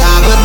Lava